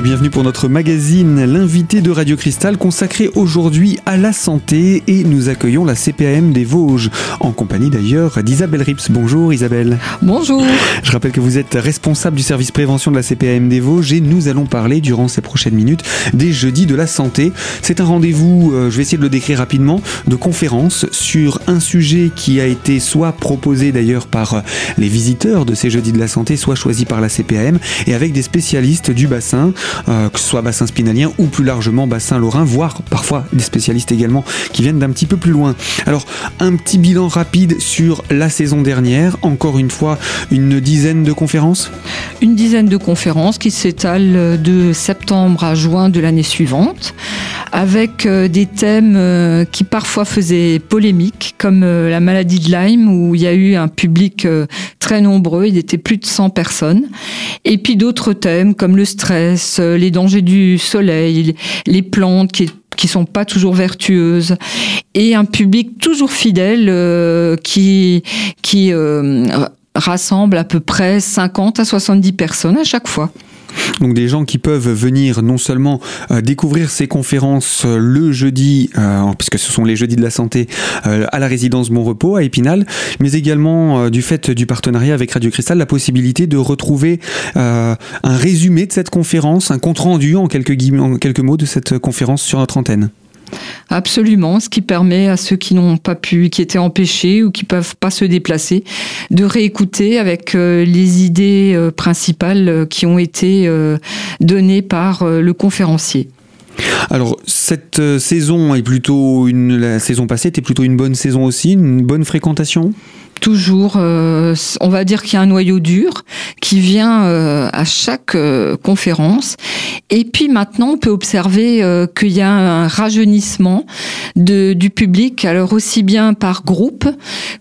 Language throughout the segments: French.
Et bienvenue pour notre magazine, l'invité de Radio Cristal consacré aujourd'hui à la santé et nous accueillons la CPAM des Vosges en compagnie d'ailleurs d'Isabelle Rips. Bonjour Isabelle. Bonjour. Je rappelle que vous êtes responsable du service prévention de la CPAM des Vosges et nous allons parler durant ces prochaines minutes des jeudis de la santé. C'est un rendez-vous, euh, je vais essayer de le décrire rapidement, de conférence sur un sujet qui a été soit proposé d'ailleurs par euh, les visiteurs de ces jeudis de la santé, soit choisi par la CPAM et avec des spécialistes du bassin euh, que ce soit bassin spinalien ou plus largement bassin lorrain, voire parfois des spécialistes également qui viennent d'un petit peu plus loin. Alors, un petit bilan rapide sur la saison dernière. Encore une fois, une dizaine de conférences? Une dizaine de conférences qui s'étalent de septembre à juin de l'année suivante, avec euh, des thèmes euh, qui parfois faisaient polémique, comme la maladie de Lyme, où il y a eu un public très nombreux, il était plus de 100 personnes. Et puis d'autres thèmes comme le stress, euh, les dangers du soleil, les plantes qui qui sont pas toujours vertueuses et un public toujours fidèle euh, qui qui euh, rassemble à peu près 50 à 70 personnes à chaque fois. Donc des gens qui peuvent venir non seulement euh, découvrir ces conférences euh, le jeudi, euh, puisque ce sont les jeudis de la santé, à la résidence Bon Repos à Épinal, mais également du fait du partenariat avec Radio Cristal, la possibilité de retrouver un résumé de cette conférence, un compte rendu en quelques, en quelques mots de cette conférence sur notre antenne. Absolument, ce qui permet à ceux qui n'ont pas pu, qui étaient empêchés ou qui peuvent pas se déplacer, de réécouter avec euh, les idées euh, principales euh, qui ont été données par le conférencier. Alors cette saison est plutôt une la saison passée était plutôt une bonne saison aussi, une bonne fréquentation? Toujours, euh, on va dire qu'il y a un noyau dur qui vient euh, à chaque euh, conférence. Et puis maintenant, on peut observer qu'il y a un rajeunissement du public, alors aussi bien par groupe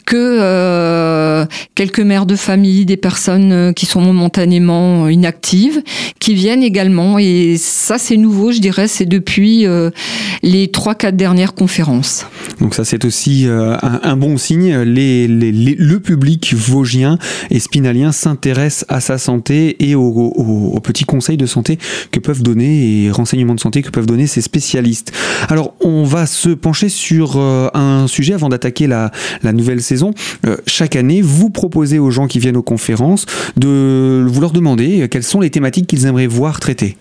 que quelques mères de famille, des personnes qui sont momentanément inactives, qui viennent également. Et ça, c'est nouveau, je dirais, c'est depuis les trois, quatre dernières conférences. Donc ça, c'est aussi un, bon signe. le public vosgien et spinalien s'intéresse à sa santé et aux, petits conseils de santé que peuvent donner et renseignements de santé que peuvent donner ces spécialistes. Alors, on va se pencher sur euh, un sujet avant d'attaquer la, nouvelle saison. Euh, chaque année, vous proposez aux gens qui viennent aux conférences de vous leur demander quelles sont les thématiques qu'ils aimeraient voir traitées.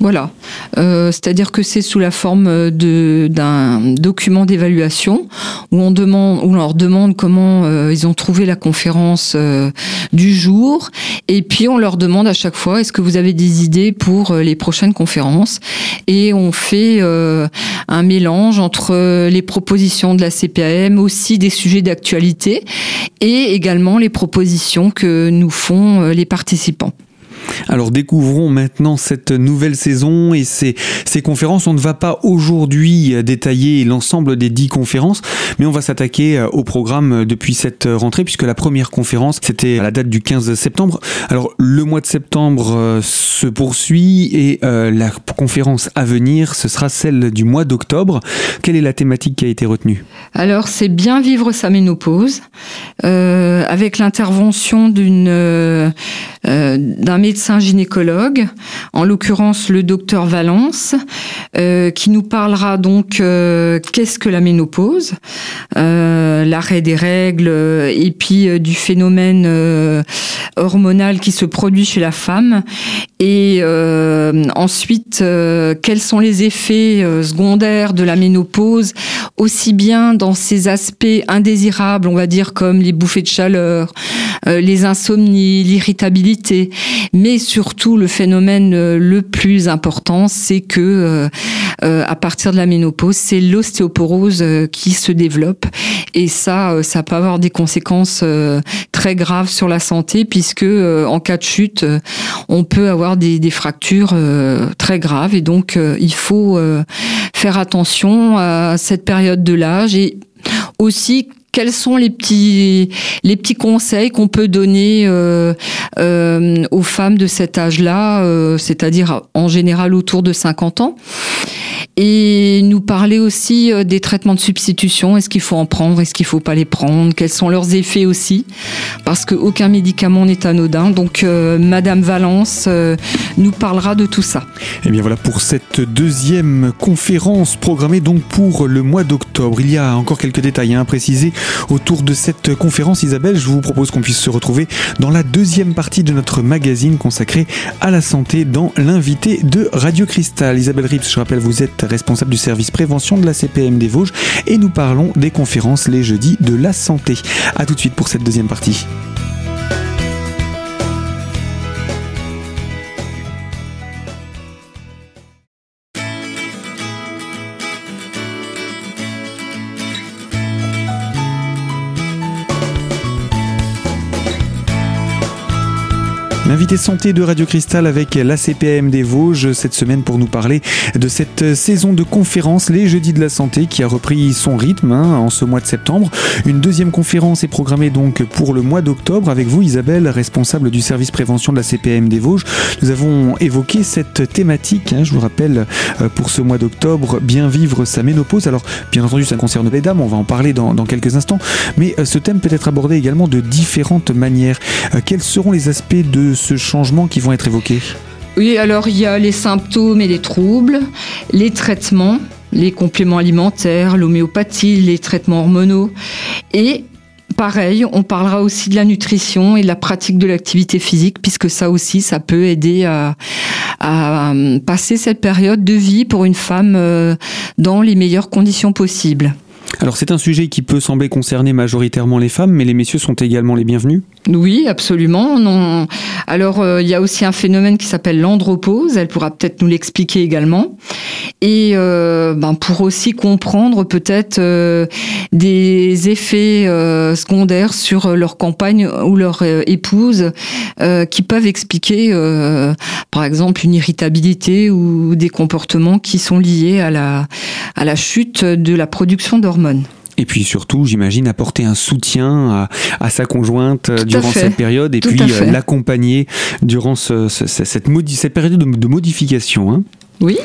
Voilà, euh, c'est-à-dire que c'est sous la forme d'un document d'évaluation où on leur demande comment euh, ils ont trouvé la conférence euh, du jour, et puis on leur demande à chaque fois est-ce que vous avez des idées pour les prochaines conférences, et on fait un mélange entre les propositions de la CPAM, aussi des sujets d'actualité, et également les propositions que nous font les participants. Alors découvrons maintenant cette nouvelle saison et ces, ces conférences. On ne va pas aujourd'hui détailler l'ensemble des dix conférences, mais on va s'attaquer au programme depuis cette rentrée, puisque la première conférence, c'était à la date du 15 septembre. Alors le mois de septembre euh, se poursuit et euh, la conférence à venir, ce sera celle du mois d'octobre. Quelle est la thématique qui a été retenue? Alors c'est bien vivre sa ménopause, euh, avec l'intervention d'un médecin médecin gynécologue, en l'occurrence le docteur Valence, euh, qui nous parlera donc euh, qu'est-ce que la ménopause, euh, l'arrêt des règles et puis du phénomène hormonal qui se produit chez la femme. Et ensuite quels sont les effets secondaires de la ménopause aussi bien dans ses aspects indésirables on va dire comme les bouffées de chaleur les insomnies l'irritabilité mais mais surtout le phénomène euh, le plus important, c'est que euh, euh, à partir de la ménopause, c'est l'ostéoporose qui se développe. Et ça, ça peut avoir des conséquences très graves sur la santé puisque en cas de chute, on peut avoir des, des fractures très graves. Et donc il faut faire attention à cette période de l'âge et aussi quels sont les petits, les petits conseils qu'on peut donner euh, euh, aux femmes de cet âge-là, euh, c'est-à-dire en général autour de 50 ans? Et nous parler aussi euh, des traitements de substitution. Est-ce qu'il faut en prendre? Est-ce qu'il faut pas les prendre? Quels sont leurs effets aussi? Parce qu'aucun médicament n'est anodin. Donc, euh, Madame Valence euh, nous parlera de tout ça. Et eh bien voilà pour cette deuxième conférence programmée donc pour le mois d'octobre. Il y a encore quelques détails à préciser autour de cette conférence. Isabelle, je vous propose qu'on puisse se retrouver dans la deuxième partie de notre magazine consacré à la santé dans l'invité de Radio Cristal. Isabelle Rips, je rappelle, vous êtes responsable du service prévention de la CPM des Vosges et nous parlons des conférences les jeudis de la santé. A tout de suite pour cette deuxième partie. L'invité santé de Radio Cristal avec l'ACPM des Vosges cette semaine pour nous parler de cette saison de conférences Les Jeudis de la Santé qui a repris son rythme hein, en ce mois de septembre. Une deuxième conférence est programmée donc pour le mois d'octobre avec vous Isabelle, responsable du service prévention de la CPM des Vosges. Nous avons évoqué cette thématique, hein, je vous rappelle, euh, pour ce mois d'octobre, bien vivre sa ménopause. Alors bien entendu ça concerne les dames, on va en parler dans, dans quelques instants, mais euh, ce thème peut être abordé également de différentes manières. Euh, quels seront les aspects de ce changement qui vont être évoqués Oui, alors il y a les symptômes et les troubles, les traitements, les compléments alimentaires, l'homéopathie, les traitements hormonaux et pareil, on parlera aussi de la nutrition et de la pratique de l'activité physique, puisque ça aussi, ça peut aider à, passer cette période de vie pour une femme euh, dans les meilleures conditions possibles. Alors c'est un sujet qui peut sembler concerner majoritairement les femmes, mais les messieurs sont également les bienvenus Oui, absolument. Non. Alors euh, il y a aussi un phénomène qui s'appelle l'andropause, elle pourra peut-être nous l'expliquer également. Et euh, ben, pour aussi comprendre peut-être euh, des effets secondaires sur leur compagne ou leur épouse qui peuvent expliquer par exemple une irritabilité ou des comportements qui sont liés à la, à la chute de la production d'hormones. Et puis surtout, j'imagine, apporter un soutien à, sa conjointe euh, durant cette période et puis euh, l'accompagner durant cette, cette, période de, modification. Hein. Oui.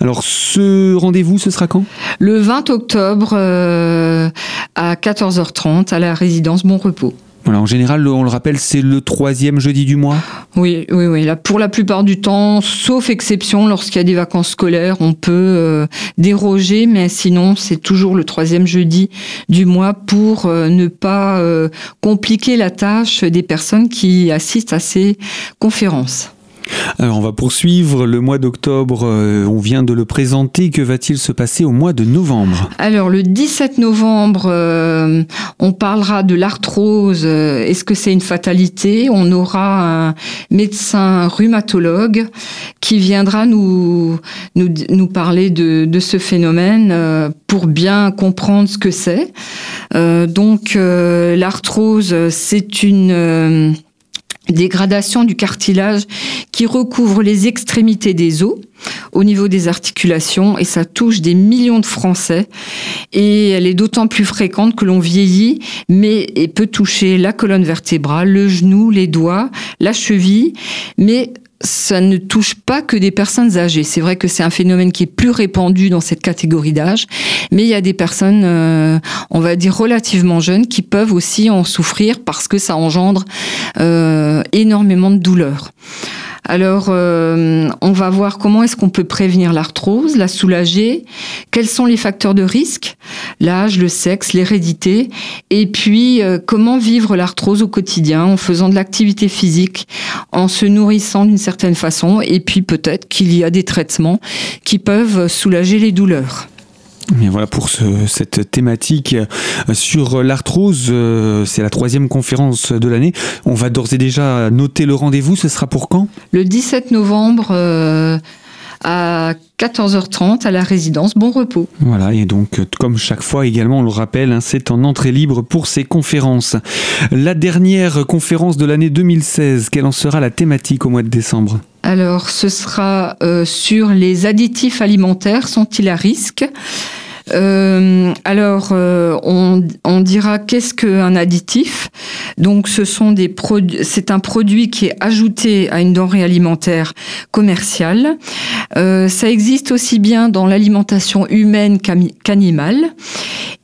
Alors, ce rendez-vous, ce sera quand? Le 20 octobre euh, à 14h30 à la résidence Bon Repos en général, on le rappelle, c'est le troisième jeudi du mois Oui, oui, oui. Là, pour la plupart du temps, sauf exception, lorsqu'il y a des vacances scolaires, on peut euh, déroger, mais sinon, c'est toujours le troisième jeudi du mois pour euh, ne pas euh, compliquer la tâche des personnes qui assistent à ces conférences. Alors on va poursuivre. Le mois d'octobre, euh, on vient de le présenter, que va-t-il se passer au mois de novembre Alors le 17 novembre, euh, on parlera de l'arthrose, euh, est-ce que c'est une fatalité? On aura un médecin rhumatologue qui viendra nous, parler de, ce phénomène pour bien comprendre ce que c'est. donc l'arthrose, c'est une dégradation du cartilage qui recouvre les extrémités des os au niveau des articulations et ça touche des millions de Français. Et elle est d'autant plus fréquente que l'on vieillit mais elle peut toucher la colonne vertébrale, le genou, les doigts, la cheville mais ça ne touche pas que des personnes âgées. C'est vrai que c'est un phénomène qui est plus répandu dans cette catégorie d'âge, mais il y a des personnes, euh, on va dire relativement jeunes, qui peuvent aussi en souffrir parce que ça engendre euh, énormément de douleurs. Alors, euh, on va voir comment est-ce qu'on peut prévenir l'arthrose, la soulager, quels sont les facteurs de risque, l'âge, le sexe, l'hérédité, et puis euh, comment vivre l'arthrose au quotidien en faisant de l'activité physique, en se nourrissant d'une certaine façon, et puis peut-être qu'il y a des traitements qui peuvent soulager les douleurs. Bien voilà pour cette thématique euh, sur l'arthrose. Euh, c'est la troisième conférence de l'année. On va d'ores et déjà noter le rendez-vous. Ce sera pour quand? Le 17 novembre. Euh, à 14h30 à la résidence Bon Repos. Voilà, et donc comme chaque fois également, on le rappelle, hein, c'est en entrée libre pour ces conférences. La dernière conférence de l'année 2016, quelle en sera la thématique au mois de décembre? Alors, ce sera sur les additifs alimentaires. Sont-ils à risque? Alors, on, on, dira qu'est-ce qu'un additif. Donc, ce sont des produits. C'est un produit qui est ajouté à une denrée alimentaire commerciale. ça existe aussi bien dans l'alimentation humaine qu'animale.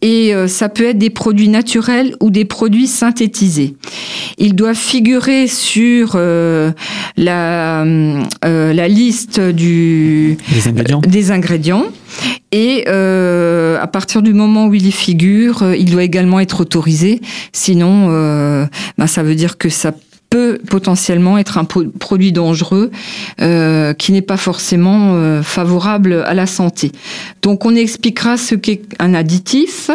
Et ça peut être des produits naturels ou des produits synthétisés. Ils doivent figurer sur euh, la, euh, la liste du, des ingrédients. des ingrédients. Et euh, à partir du moment où il y figure, il doit également être autorisé. Sinon, ben, ça veut dire que ça peut potentiellement être un produit dangereux euh, qui n'est pas forcément euh, favorable à la santé. Donc on expliquera ce qu'est un additif.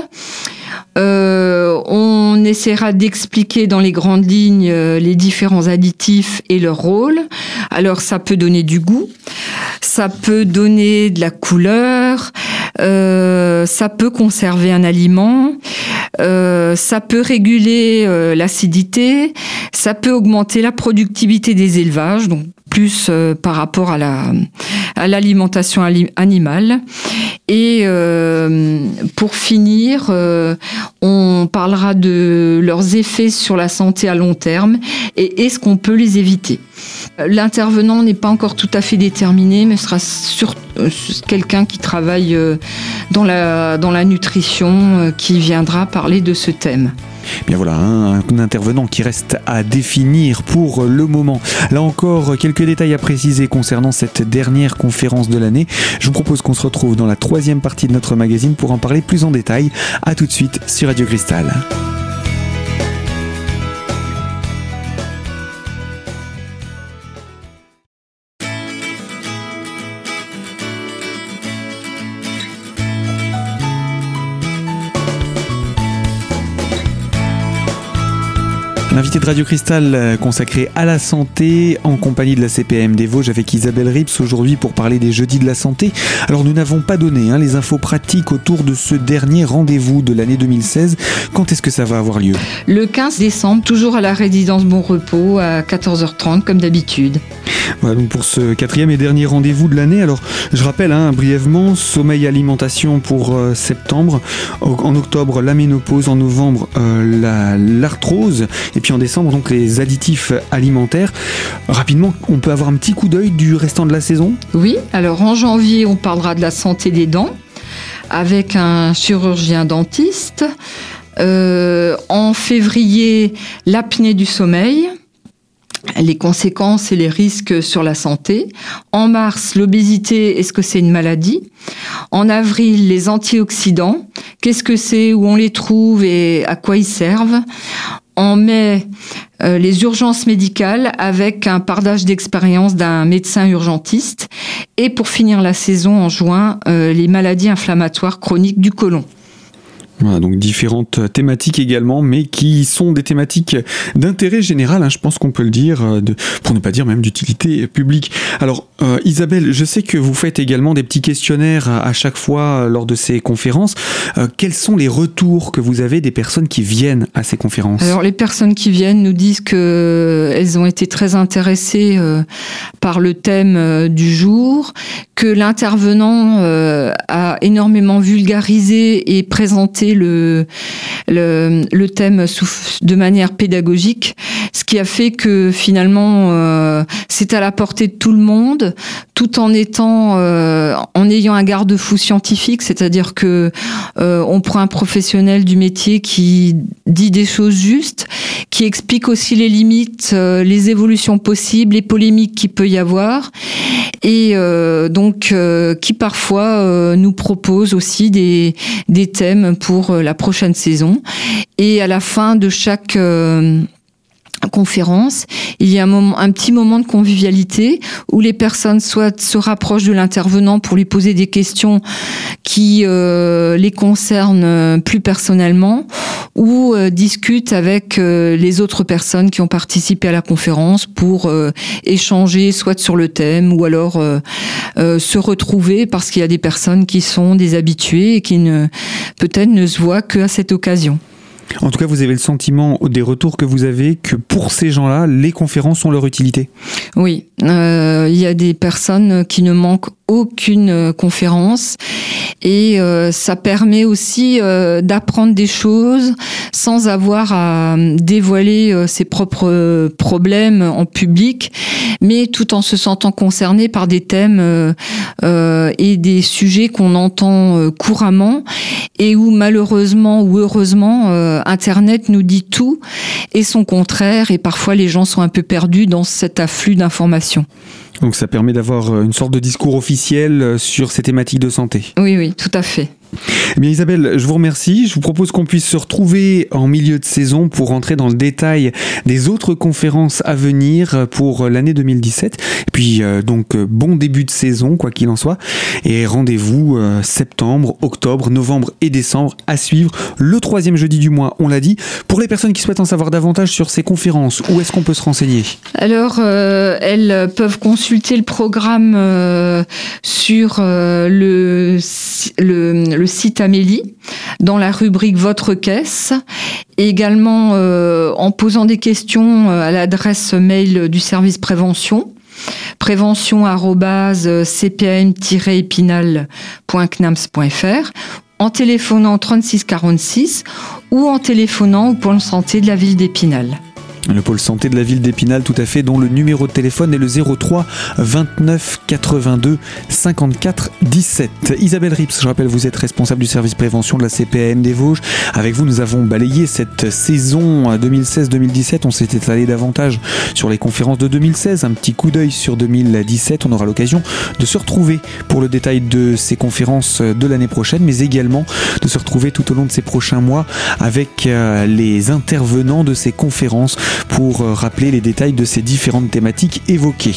Euh, on essaiera d'expliquer dans les grandes lignes les différents additifs et leur rôle. Alors ça peut donner du goût, ça peut donner de la couleur, ça peut conserver un aliment, ça peut réguler l'acidité, ça peut augmenter la productivité des élevages, donc plus euh, par rapport à la à l'alimentation animale. Et euh, pour finir, euh, on parlera de leurs effets sur la santé à long terme et est-ce qu'on peut les éviter? L'intervenant n'est pas encore tout à fait déterminé, mais sera sur, quelqu'un qui travaille dans la, dans la nutrition qui viendra parler de ce thème. Bien voilà, un, intervenant qui reste à définir pour le moment. Là encore, quelques détails à préciser concernant cette dernière conférence de l'année. Je vous propose qu'on se retrouve dans la troisième partie de notre magazine pour en parler plus en détail. A tout de suite sur Radio Cristal. De Radio Cristal euh, consacré à la santé en compagnie de la CPM des Vosges avec Isabelle Rips aujourd'hui pour parler des jeudis de la santé. Alors nous n'avons pas donné hein, les infos pratiques autour de ce dernier rendez-vous de l'année 2016. Quand est-ce que ça va avoir lieu? Le 15 décembre, toujours à la résidence Bon Repos à 14h30 comme d'habitude. Voilà donc pour ce quatrième et dernier rendez-vous de l'année. Alors je rappelle hein, brièvement, sommeil alimentation pour euh, septembre, en octobre la ménopause, en novembre euh, l'arthrose et puis en décembre, donc les additifs alimentaires. Rapidement, on peut avoir un petit coup d'œil du restant de la saison? Oui, alors en janvier, on parlera de la santé des dents avec un chirurgien dentiste. Euh, en février, l'apnée du sommeil les conséquences et les risques sur la santé. En mars, l'obésité, est-ce que c'est une maladie? En avril, les antioxydants, qu'est-ce que c'est, où on les trouve et à quoi ils servent? On met euh, les urgences médicales avec un pardage d'expérience d'un médecin urgentiste et pour finir la saison en juin, euh, les maladies inflammatoires chroniques du côlon. Voilà, donc différentes thématiques également, mais qui sont des thématiques d'intérêt général, hein, je pense qu'on peut le dire, euh, pour ne pas dire même d'utilité publique. Alors euh, Isabelle, je sais que vous faites également des petits questionnaires à, chaque fois euh, lors de ces conférences. quels sont les retours que vous avez des personnes qui viennent à ces conférences? Alors les personnes qui viennent nous disent que elles ont été très intéressées par le thème du jour, que l'intervenant a énormément vulgarisé et présenté le, le, thème de manière pédagogique, ce qui a fait que finalement euh, c'est à la portée de tout le monde, tout en étant euh, en ayant un garde-fou scientifique, c'est-à-dire que euh, on prend un professionnel du métier qui dit des choses justes, qui explique aussi les limites, les évolutions possibles, les polémiques qu'il peut y avoir, et donc qui parfois nous propose aussi des, des thèmes pour euh, la prochaine saison. Et à la fin de chaque euh, conférence, il y a un, petit moment de convivialité où les personnes se rapprochent de l'intervenant pour lui poser des questions qui euh, les concernent plus personnellement ou discutent avec les autres personnes qui ont participé à la conférence pour échanger soit sur le thème ou alors se retrouver parce qu'il y a des personnes qui sont des habitués et qui ne peut-être ne se voient qu'à cette occasion. En tout cas, vous avez le sentiment des retours que vous avez que pour ces gens-là, les conférences ont leur utilité. Oui, euh, il y a des personnes qui ne manquent aucune euh, conférence et euh, ça permet aussi d'apprendre des choses sans avoir à dévoiler ses propres problèmes en public, mais tout en se sentant concerné par des thèmes et des sujets qu'on entend couramment et où malheureusement ou heureusement Internet nous dit tout et son contraire et parfois les gens sont un peu perdus dans cet afflux d'informations. Donc ça permet d'avoir euh, une sorte de discours officiel euh, sur ces thématiques de santé. Oui, oui, tout à fait. Eh bien Isabelle, je vous remercie. Je vous propose qu'on puisse se retrouver en milieu de saison pour rentrer dans le détail des autres conférences à venir pour l'année 2017. Et puis euh, donc bon début de saison, quoi qu'il en soit. Et rendez-vous septembre, octobre, novembre et décembre à suivre le troisième jeudi du mois, on l'a dit. Pour les personnes qui souhaitent en savoir davantage sur ces conférences, où est-ce qu'on peut se renseigner? Alors, elles peuvent consulter le programme euh, sur euh, le, le, site Amélie dans la rubrique Votre caisse. également euh, en posant des questions à l'adresse mail du service prévention prévention-cpm-épinal.knams.fr en téléphonant 36 46 ou en téléphonant au pôle santé de la ville d'Épinal. Le pôle santé de la ville d'Épinal, tout à fait, dont le numéro de téléphone est le 03 29 82 54 17. Isabelle Rips, je rappelle, vous êtes responsable du service prévention de la CPAM des Vosges. Avec vous, nous avons balayé cette saison 2016-2017. On s'est étalé davantage sur les conférences de 2016. Un petit coup d'œil sur 2017. On aura l'occasion de se retrouver pour le détail de ces conférences de l'année prochaine, mais également de se retrouver tout au long de ces prochains mois avec euh, les intervenants de ces conférences pour euh, rappeler les détails de ces différentes thématiques évoquées.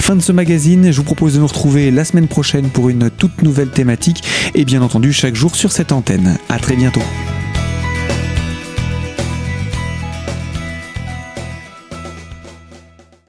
Fin de ce magazine, je vous propose de nous retrouver la semaine prochaine pour une toute nouvelle thématique et bien entendu chaque jour sur cette antenne. À très bientôt.